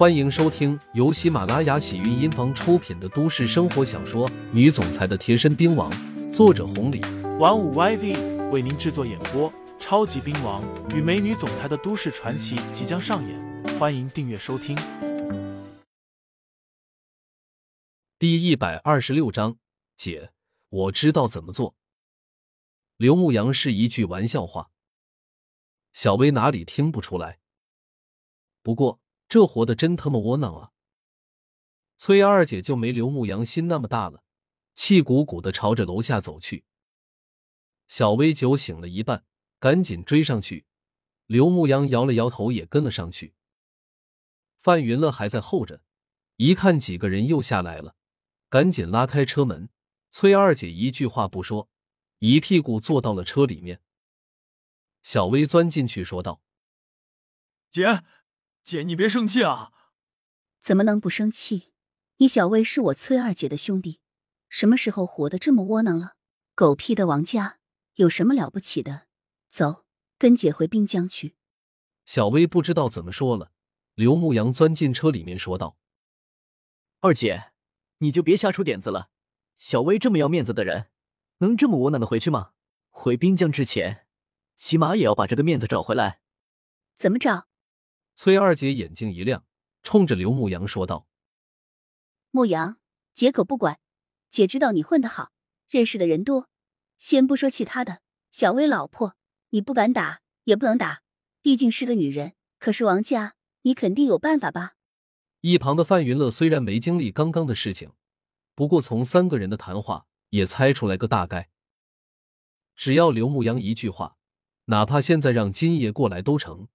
欢迎收听由喜马拉雅喜韵音房出品的都市生活小说《女总裁的贴身兵王》，作者红礼，玩五 YV 为您制作演播。超级兵王与美女总裁的都市传奇即将上演，欢迎订阅收听。第一百二十六章，姐，我知道怎么做。刘牧阳是一句玩笑话，小薇哪里听不出来？不过这活的真他妈窝囊啊！崔二姐就没刘牧阳心那么大了，气鼓鼓的朝着楼下走去。小薇酒醒了一半。赶紧追上去，刘牧阳摇了摇头，也跟了上去。范云乐还在候着，一看几个人又下来了，赶紧拉开车门。崔二姐一句话不说，一屁股坐到了车里面。小薇钻进去说道：“姐，姐，你别生气啊！怎么能不生气？你小薇是我崔二姐的兄弟，什么时候活得这么窝囊了？狗屁的王家有什么了不起的？”走，跟姐回滨江去。小薇不知道怎么说了。刘牧阳钻进车里面说道：“二姐，你就别瞎出点子了。小薇这么要面子的人，能这么窝囊的回去吗？回滨江之前，起码也要把这个面子找回来。怎么找？”崔二姐眼睛一亮，冲着刘牧阳说道：“牧阳，姐可不管。姐知道你混得好，认识的人多。先不说其他的，小薇老婆。”你不敢打，也不能打，毕竟是个女人。可是王家，你肯定有办法吧？一旁的范云乐虽然没经历刚刚的事情，不过从三个人的谈话也猜出来个大概。只要刘牧阳一句话，哪怕现在让金爷过来都成。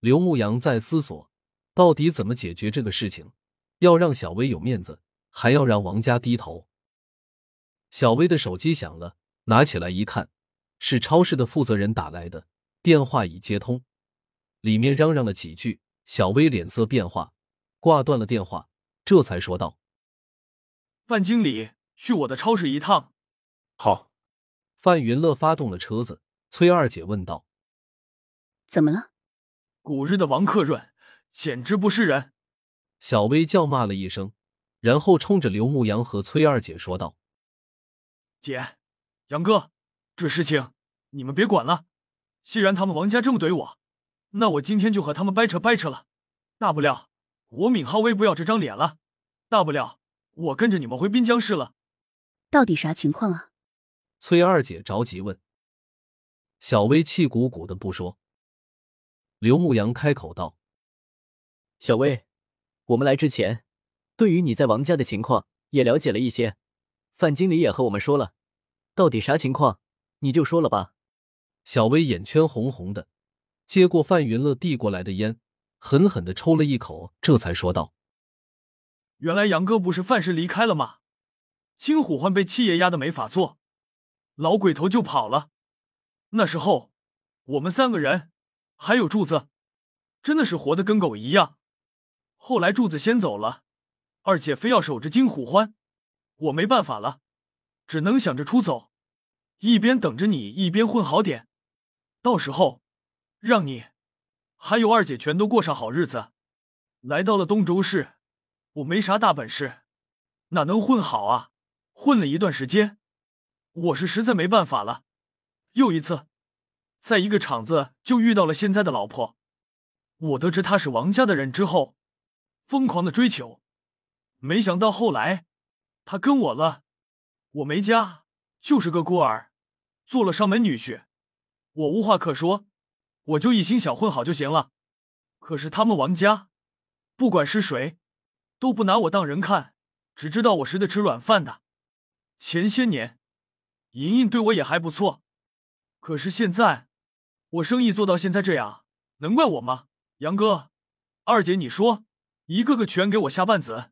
刘牧阳在思索，到底怎么解决这个事情，要让小薇有面子，还要让王家低头。小薇的手机响了，拿起来一看。是超市的负责人打来的电话，已接通，里面嚷嚷了几句，小薇脸色变化，挂断了电话，这才说道：“范经理，去我的超市一趟。”好。范云乐发动了车子，崔二姐问道：“怎么了？”古日的王克润简直不是人！小薇叫骂了一声，然后冲着刘牧阳和崔二姐说道：“姐，杨哥。”这事情你们别管了。既然他们王家这么怼我，那我今天就和他们掰扯掰扯了。大不了我闵浩威不要这张脸了，大不了我跟着你们回滨江市了。到底啥情况啊？崔二姐着急问。小薇气鼓鼓的不说。刘牧阳开口道：“小薇，我们来之前，对于你在王家的情况也了解了一些。范经理也和我们说了，到底啥情况？”你就说了吧。小薇眼圈红红的，接过范云乐递过来的烟，狠狠的抽了一口，这才说道：“原来杨哥不是范氏离开了吗？金虎焕被七爷压的没法做，老鬼头就跑了。那时候我们三个人还有柱子，真的是活的跟狗一样。后来柱子先走了，二姐非要守着金虎欢，我没办法了，只能想着出走。”一边等着你，一边混好点，到时候让你还有二姐全都过上好日子。来到了东州市，我没啥大本事，哪能混好啊？混了一段时间，我是实在没办法了。又一次，在一个厂子就遇到了现在的老婆。我得知她是王家的人之后，疯狂的追求，没想到后来她跟我了，我没家，就是个孤儿。做了上门女婿，我无话可说，我就一心想混好就行了。可是他们王家，不管是谁，都不拿我当人看，只知道我是的吃软饭的。前些年，莹莹对我也还不错，可是现在，我生意做到现在这样，能怪我吗？杨哥，二姐，你说，一个个全给我下绊子，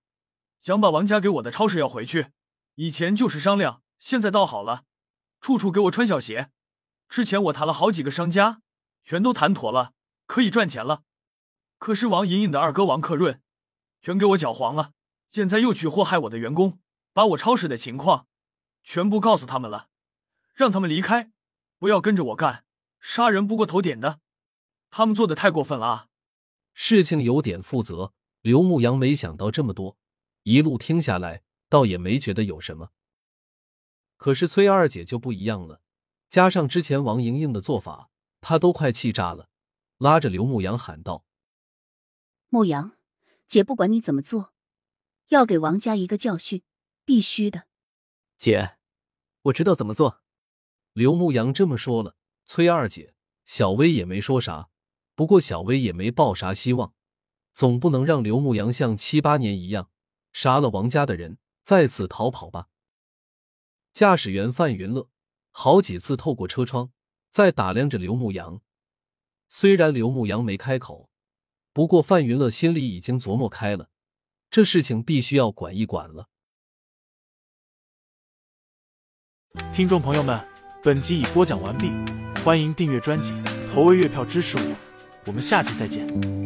想把王家给我的超市要回去。以前就是商量，现在倒好了。处处给我穿小鞋，之前我谈了好几个商家，全都谈妥了，可以赚钱了。可是王莹莹的二哥王克润，全给我搅黄了。现在又去祸害我的员工，把我超市的情况全部告诉他们了，让他们离开，不要跟着我干，杀人不过头点的。他们做的太过分了啊！事情有点负责。刘牧阳没想到这么多，一路听下来，倒也没觉得有什么。可是崔二姐就不一样了，加上之前王莹莹的做法，她都快气炸了，拉着刘牧阳喊道：“牧阳，姐不管你怎么做，要给王家一个教训，必须的。”姐，我知道怎么做。刘牧阳这么说了，崔二姐、小薇也没说啥。不过小薇也没抱啥希望，总不能让刘牧阳像七八年一样杀了王家的人，再次逃跑吧。驾驶员范云乐好几次透过车窗在打量着刘牧阳，虽然刘牧阳没开口，不过范云乐心里已经琢磨开了，这事情必须要管一管了。听众朋友们，本集已播讲完毕，欢迎订阅专辑，投喂月票支持我。我们下期再见。